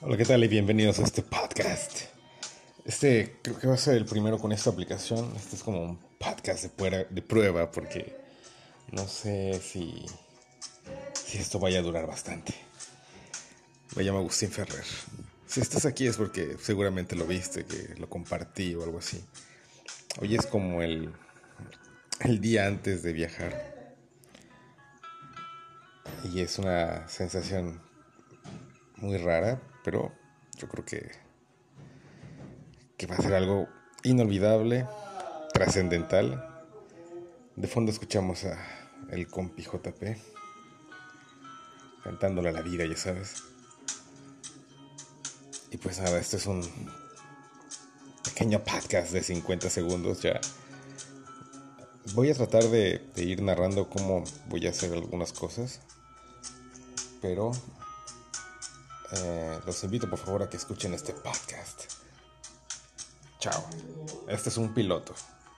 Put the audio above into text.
Hola, ¿qué tal? Y bienvenidos a este podcast. Este creo que va a ser el primero con esta aplicación. Este es como un podcast de, prueba porque no sé si, si esto vaya a durar bastante. Me llamo Agustín Ferrer. Si estás aquí es porque seguramente lo viste, que lo compartí o algo así. Hoy es como el, el día antes de viajar. Y es una sensación muy rara, pero yo creo que, que va a ser algo inolvidable, trascendental. De fondo escuchamos a el compi JP cantándole a la vida, ya sabes. Y pues nada, este es un pequeño podcast de 50 segundos ya. Voy a tratar de, de ir narrando cómo voy a hacer algunas cosas, pero eh, los invito por favor a que escuchen este podcast. Chao. Este es un piloto.